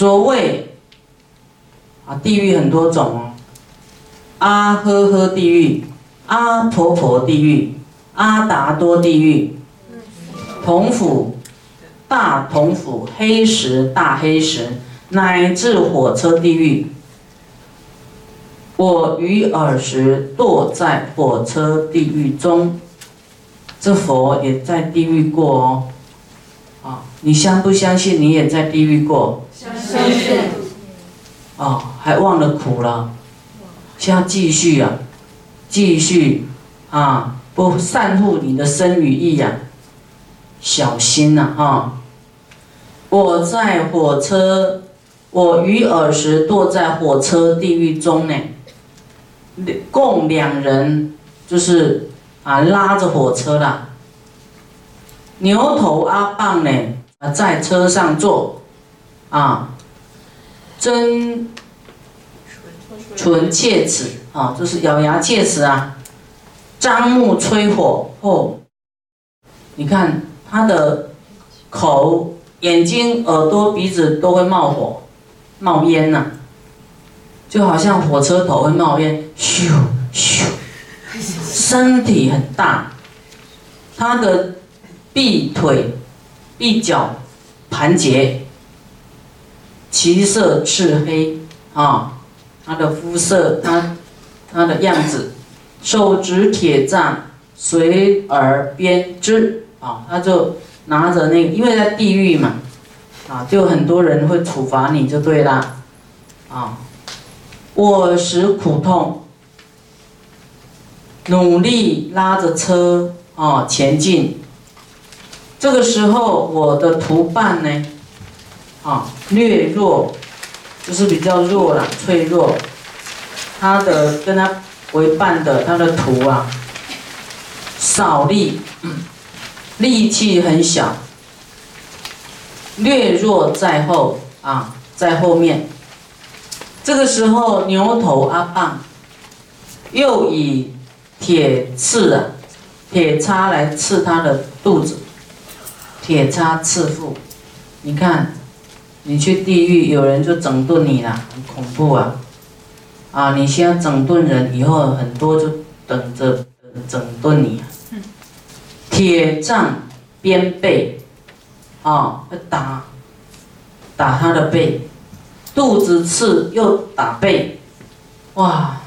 所谓啊，地狱很多种哦，阿呵呵地狱、阿婆婆地狱、阿达多地狱、铜府、大铜府、黑石、大黑石，乃至火车地狱。我于尔时堕在火车地狱中，这佛也在地狱过哦。啊，你相不相信你也在地狱过？相信。啊，还忘了苦了，现在继续啊，继续啊，不善护你的身与意呀，小心呐哈！我在火车，我于尔时堕在火车地狱中呢。共两人，就是啊拉着火车的牛头阿棒呢啊在车上坐，啊，真唇切齿啊，就是咬牙切齿啊，张目吹火后，你看他的口、眼睛、耳朵、鼻子都会冒火、冒烟呐。就好像火车头会冒烟，咻咻，身体很大，他的臂腿、臂脚盘结，其色赤黑啊，他的肤色，他他的样子，手执铁杖，随而编织啊，他就拿着那个，因为在地狱嘛，啊，就很多人会处罚你就对了，啊。我时苦痛，努力拉着车啊前进。这个时候，我的图伴呢，啊略弱，就是比较弱了，脆弱。他的跟他为伴的他的图啊，少力，力气很小，略弱在后啊，在后面。这个时候，牛头阿棒又以铁刺啊，铁叉来刺他的肚子，铁叉刺腹。你看，你去地狱，有人就整顿你了，很恐怖啊！啊，你先整顿人，以后很多就等着整顿你。铁杖鞭背，啊，打打他的背。肚子刺又打背，哇，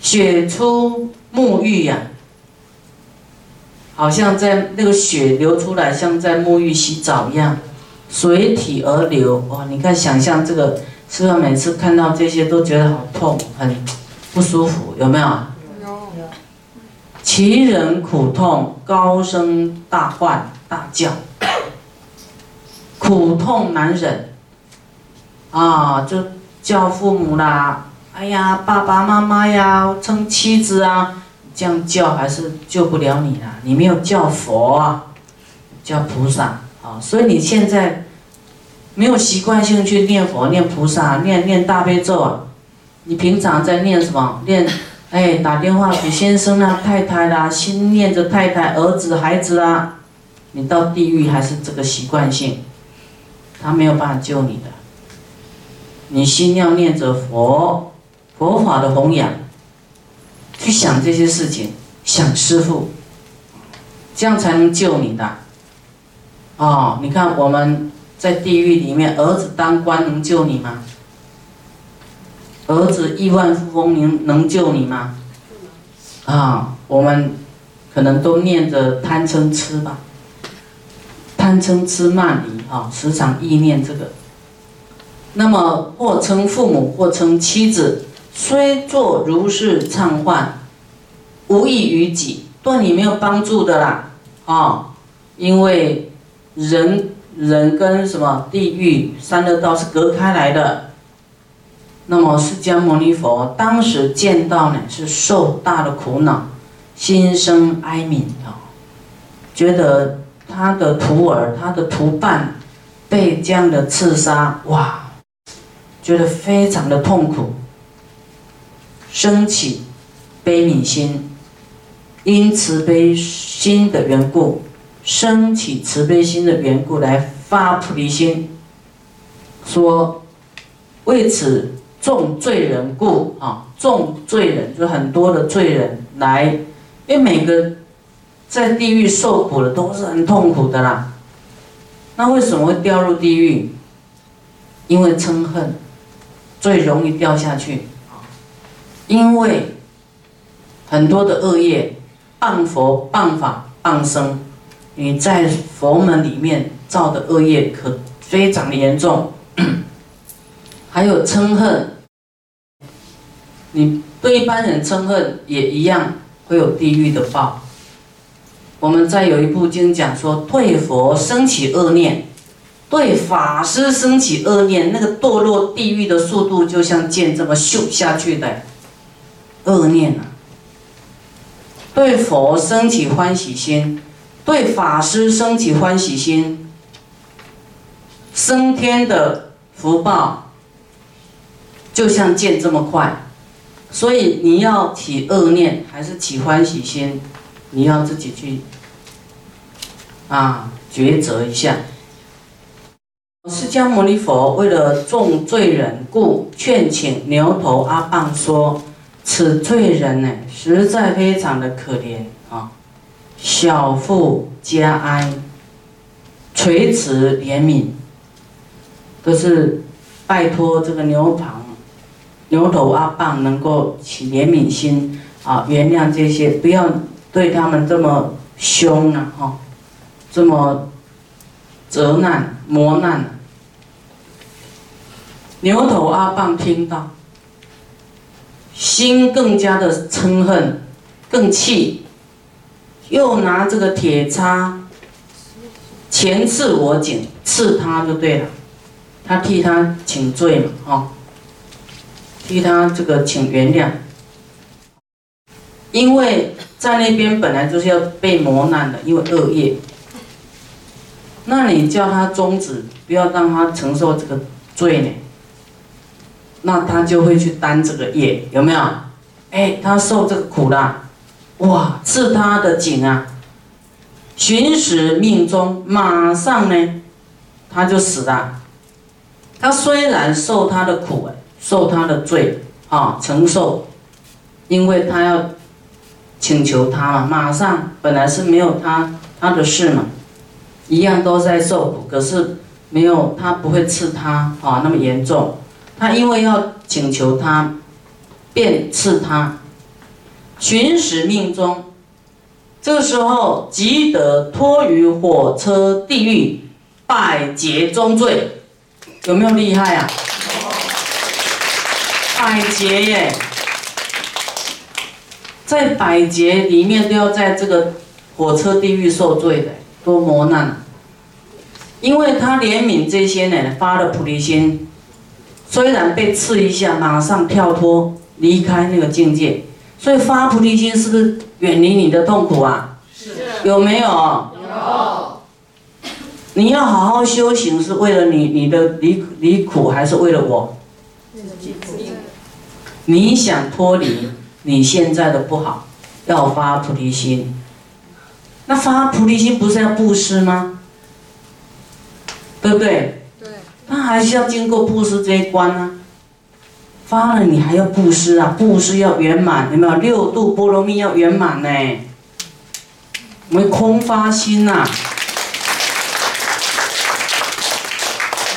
血出沐浴呀，好像在那个血流出来，像在沐浴洗澡一样，随体而流。哇，你看，想象这个，是不是每次看到这些都觉得好痛，很不舒服？有没有？有。其人苦痛，高声大唤大叫，苦痛难忍。啊，就叫父母啦！哎呀，爸爸妈妈呀，称妻子啊，这样叫还是救不了你啦。你没有叫佛啊，叫菩萨啊，所以你现在没有习惯性去念佛、念菩萨、念念大悲咒啊。你平常在念什么？念哎，打电话给先生啦、太太啦，心念着太太、儿子、孩子啊。你到地狱还是这个习惯性，他没有办法救你的。你心要念着佛，佛法的弘扬，去想这些事情，想师父，这样才能救你的。哦，你看我们在地狱里面，儿子当官能救你吗？儿子亿万富翁能能救你吗？啊，我们可能都念着贪嗔痴吧，贪嗔痴慢疑啊，时常意念这个。那么，或称父母，或称妻子，虽作如是忏唤，无益于己，对你没有帮助的啦，啊，因为人人跟什么地狱、三恶道是隔开来的。那么，释迦牟尼佛当时见到呢，是受大的苦恼，心生哀悯啊，觉得他的徒儿、他的徒伴被这样的刺杀，哇！觉得非常的痛苦，升起悲悯心，因慈悲心的缘故，升起慈悲心的缘故来发菩提心，说为此众罪人故啊，众罪人就很多的罪人来，因为每个在地狱受苦的都是很痛苦的啦。那为什么会掉入地狱？因为嗔恨，最容易掉下去啊。因为很多的恶业，谤佛、谤法、谤僧，你在佛门里面造的恶业可非常的严重。还有嗔恨，你对一般人嗔恨也一样会有地狱的报。我们在有一部经讲说，对佛升起恶念，对法师升起恶念，那个堕落地狱的速度就像箭这么咻下去的恶念啊。对佛升起欢喜心，对法师升起欢喜心，升天的福报。就像箭这么快，所以你要起恶念还是起欢喜心，你要自己去啊抉择一下。释迦牟尼佛为了众罪人，故劝请牛头阿棒说：“此罪人呢，实在非常的可怜啊，小富皆哀，垂慈怜悯，都是拜托这个牛旁。”牛头阿棒能够起怜悯心啊，原谅这些，不要对他们这么凶啊，哈，这么责难磨难。牛头阿棒听到，心更加的嗔恨，更气，又拿这个铁叉前刺我颈，刺他就对了，他替他请罪嘛，哈。替他这个请原谅，因为在那边本来就是要被磨难的，因为恶业。那你叫他终止，不要让他承受这个罪呢？那他就会去担这个业，有没有？哎，他受这个苦啦，哇，刺他的颈啊，寻死命中，马上呢，他就死了。他虽然受他的苦。受他的罪啊，承受，因为他要请求他嘛，马上本来是没有他他的事嘛，一样都在受苦，可是没有他不会刺他啊那么严重，他因为要请求他，便刺他，寻死命中，这个时候即得脱于火车地狱百劫中罪，有没有厉害啊？百劫耶，在百劫里面都要在这个火车地狱受罪的，多磨难。因为他怜悯这些呢，发了菩提心，虽然被刺一下，马上跳脱离开那个境界。所以发菩提心是不是远离你的痛苦啊？是。有没有？有。你要好好修行，是为了你你的离离苦，还是为了我？你想脱离你现在的不好，要发菩提心。那发菩提心不是要布施吗？对不对？对。那还是要经过布施这一关呢。发了你还要布施啊，布施要圆满，有没有？六度波罗蜜要圆满呢。我们空发心呐，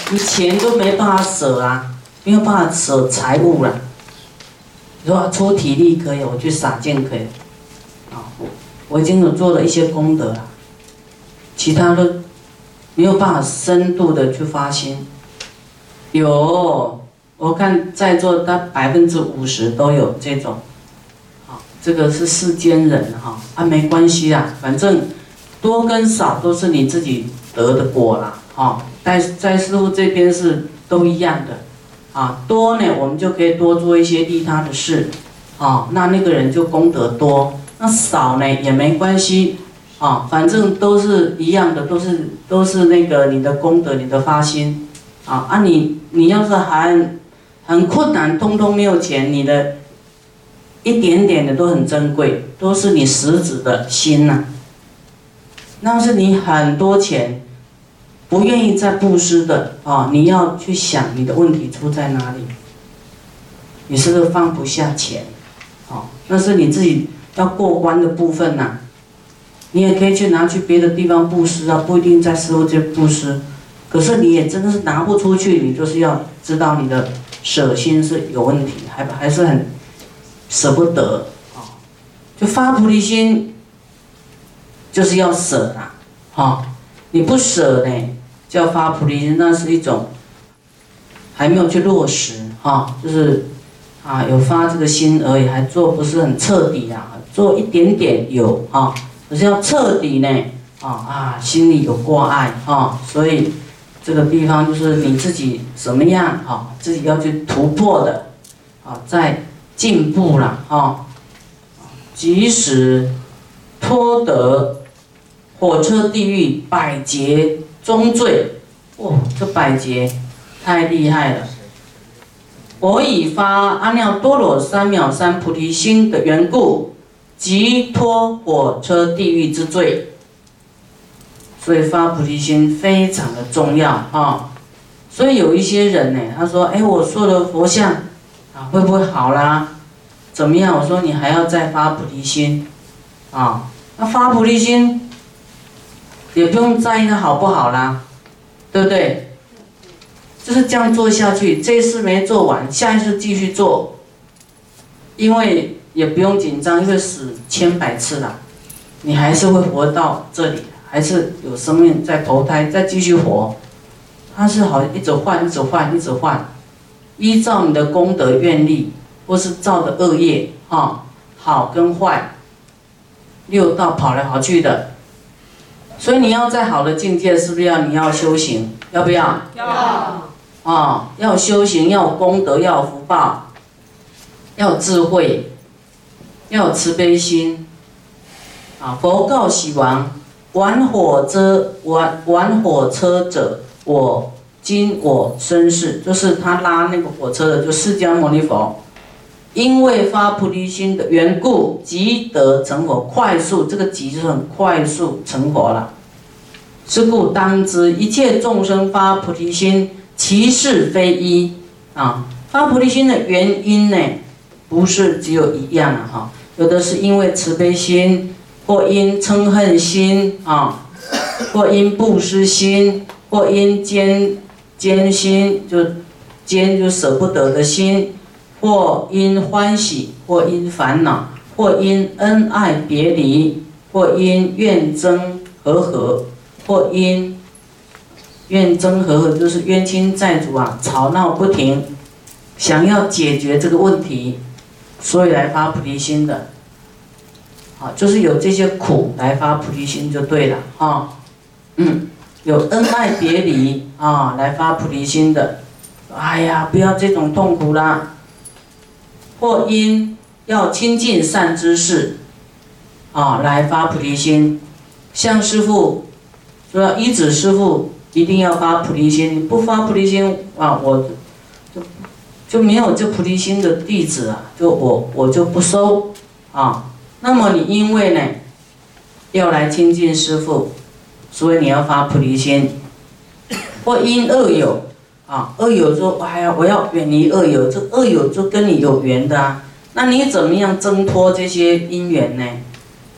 你钱都没办法舍啊，没有办法舍财物了。你说出体力可以，我去洒剑可以，啊，我已经有做了一些功德了，其他的没有办法深度的去发心。有，我看在座的百分之五十都有这种，好，这个是世间人哈，啊没关系啦，反正多跟少都是你自己得的果啦，哈，在在师傅这边是都一样的。啊，多呢，我们就可以多做一些利他的事，啊，那那个人就功德多。那少呢也没关系，啊，反正都是一样的，都是都是那个你的功德，你的发心，啊啊，你你要是还很困难，通通没有钱，你的一点点的都很珍贵，都是你实质的心呐。那是你很多钱，不愿意再布施的啊，你要去想你的问题出在哪里。你是不是放不下钱？哦，那是你自己要过关的部分呐。你也可以去拿去别的地方布施啊，不一定在师傅这布施。可是你也真的是拿不出去，你就是要知道你的舍心是有问题，还还是很舍不得啊。就发菩提心，就是要舍啊，哈，你不舍呢，叫发菩提心，那是一种还没有去落实哈，就是啊有发这个心而已，还做不是很彻底啊，做一点点有啊，可是要彻底呢，啊啊心里有挂碍啊，所以。这个地方就是你自己什么样啊，自己要去突破的，啊，在进步了啊，即使脱得火车地狱百劫终罪，哦，这百劫太厉害了。我已发阿耨多罗三藐三菩提心的缘故，即脱火车地狱之罪。所以发菩提心非常的重要啊！所以有一些人呢，他说：“哎，我塑了佛像，啊，会不会好啦？怎么样？”我说：“你还要再发菩提心，啊，那发菩提心也不用在意它好不好啦，对不对？就是这样做下去，这一次没做完，下一次继续做，因为也不用紧张，因为死千百次了，你还是会活到这里。”还是有生命在投胎，再继续活，它是好一直换，一直换，一直换，依照你的功德愿力，或是造的恶业，哈，好跟坏，六道跑来跑去的，所以你要在好的境界，是不是要你要修行？要不要？要。啊，要修行，要功德，要福报，要智慧，要慈悲心，啊，佛告喜王。玩火车，玩玩火车者，我今我身世，就是他拉那个火车的，就释迦牟尼佛，因为发菩提心的缘故，即得成佛，快速，这个即是很快速成佛了。是故当知一切众生发菩提心，其事非一啊。发菩提心的原因呢，不是只有一样啊，哈，有的是因为慈悲心。或因嗔恨心啊，或因不施心，或因坚坚心，就坚就舍不得的心，或因欢喜，或因烦恼，或因恩爱别离，或因怨憎和合，或因怨憎和合，就是冤亲债主啊，吵闹不停，想要解决这个问题，所以来发菩提心的。啊，就是有这些苦来发菩提心就对了啊，嗯，有恩爱别离啊来发菩提心的，哎呀，不要这种痛苦啦。或因要亲近善知识，啊来发菩提心，像师傅说一子师傅一定要发菩提心，不发菩提心啊，我就就没有这菩提心的弟子啊，就我我就不收啊。那么你因为呢，要来亲近师父，所以你要发菩提心。或因恶友啊，恶友说：“哎呀，我要远离恶友。”这恶友就跟你有缘的啊。那你怎么样挣脱这些因缘呢？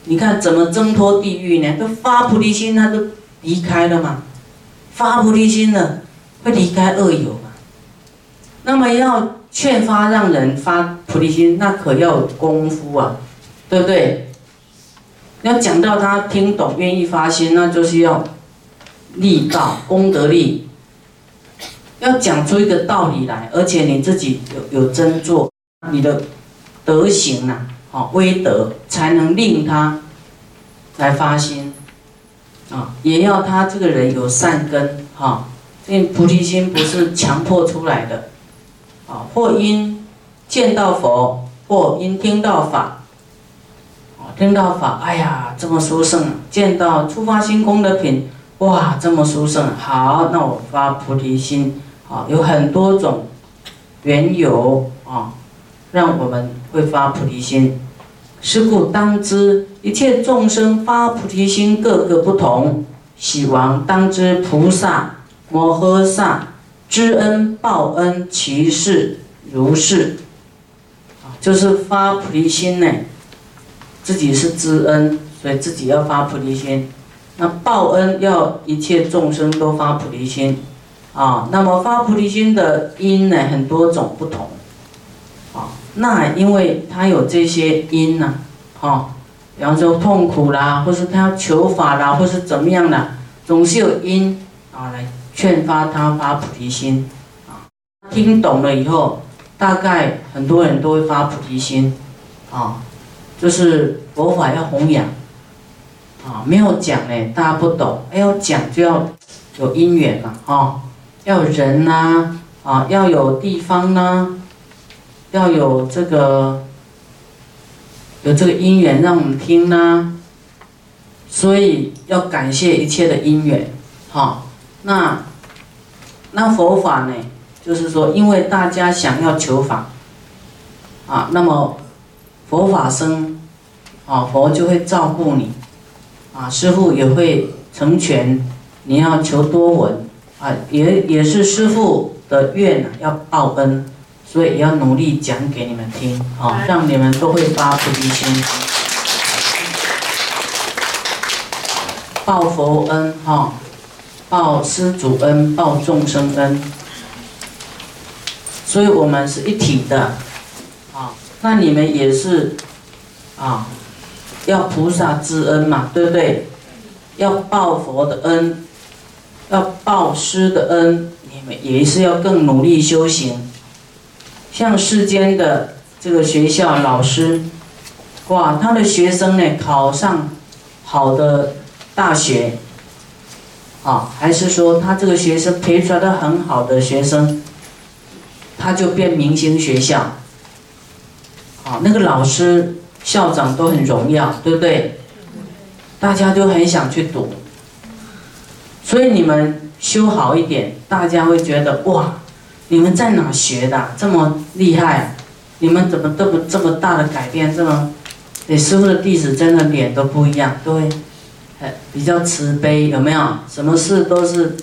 你看怎么挣脱地狱呢？都发菩提心，他都离开了嘛。发菩提心了，会离开恶友嘛？那么要劝发让人发菩提心，那可要功夫啊。对不对？要讲到他听懂、愿意发心，那就是要力道、功德力，要讲出一个道理来，而且你自己有有真做，你的德行呐，好威德，才能令他来发心啊。也要他这个人有善根哈，因为菩提心不是强迫出来的啊。或因见到佛，或因听到法。听到法，哎呀，这么殊胜！见到初发心功德品，哇，这么殊胜！好，那我发菩提心，啊，有很多种缘由啊，让我们会发菩提心。是故当知一切众生发菩提心，各个不同，喜王当知菩萨摩诃萨知恩报恩，其事如是。就是发菩提心呢，自己是知恩，所以自己要发菩提心。那报恩要一切众生都发菩提心，啊，那么发菩提心的因呢，很多种不同，啊，那因为他有这些因呢，啊，比方说痛苦啦，或是他求法啦，或是怎么样的，总是有因啊来劝发他发菩提心，啊，听懂了以后。大概很多人都会发菩提心，啊，就是佛法要弘扬，啊，没有讲呢，大家不懂，要讲就要有因缘嘛，哈，要有人呐，啊，要有地方呐，要有这个有这个因缘让我们听呐，所以要感谢一切的因缘，哈，那那佛法呢？就是说，因为大家想要求法，啊，那么佛法僧，啊，佛就会照顾你，啊，师傅也会成全。你要求多闻，啊，也也是师傅的愿啊，要报恩，所以也要努力讲给你们听，啊，让你们都会发菩提心，报佛恩，哈，报师主恩，报众生恩。所以我们是一体的，啊，那你们也是，啊，要菩萨之恩嘛，对不对？要报佛的恩，要报师的恩，你们也是要更努力修行。像世间的这个学校老师，哇，他的学生呢考上好的大学，啊，还是说他这个学生培出来的很好的学生？他就变明星学校，那个老师、校长都很荣耀，对不对？大家都很想去读，所以你们修好一点，大家会觉得哇，你们在哪学的这么厉害？你们怎么这么这么大的改变？这么，你师傅的弟子真的脸都不一样，都会，比较慈悲，有没有？什么事都是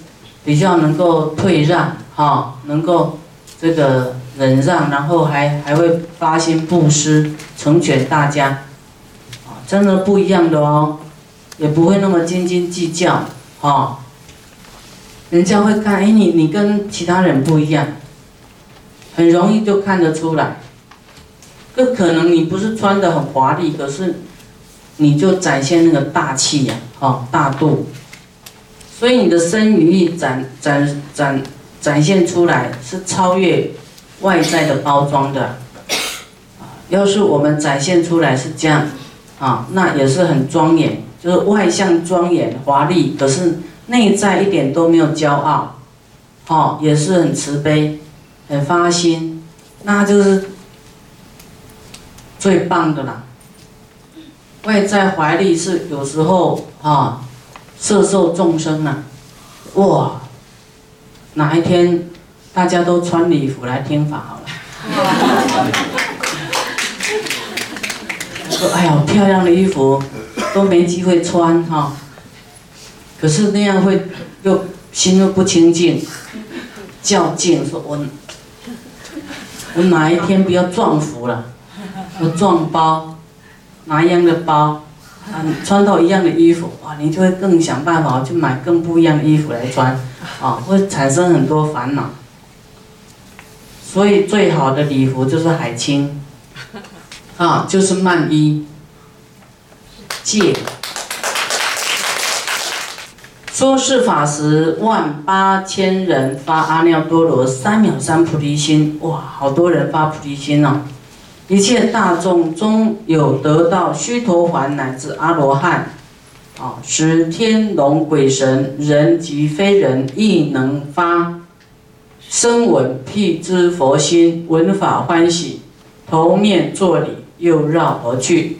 比较能够退让，哈，能够。这个忍让，然后还还会发心布施，成全大家，啊，真的不一样的哦，也不会那么斤斤计较，哈，人家会看，哎，你你跟其他人不一样，很容易就看得出来，这可能你不是穿的很华丽，可是你就展现那个大气呀，哈，大度，所以你的身语意展展展。展现出来是超越外在的包装的，要是我们展现出来是这样，啊，那也是很庄严，就是外向庄严华丽，可是内在一点都没有骄傲，哦，也是很慈悲，很发心，那就是最棒的啦。外在怀丽是有时候啊，摄受众生啊，哇。哪一天大家都穿礼服来听法好了？说哎呀，漂亮的衣服都没机会穿哈。可是那样会又心又不清净，较劲说我我哪一天不要撞服了？我撞包，拿一样的包，啊，穿到一样的衣服，哇，你就会更想办法去买更不一样的衣服来穿。啊，会产生很多烦恼，所以最好的礼服就是海青，啊，就是曼衣，戒。说是法时，万八千人发阿耨多罗三藐三菩提心，哇，好多人发菩提心哦！一切大众中有得到须陀洹乃至阿罗汉。啊，使天龙鬼神人及非人亦能发声闻辟支佛心，闻法欢喜，头面作礼，又绕而去。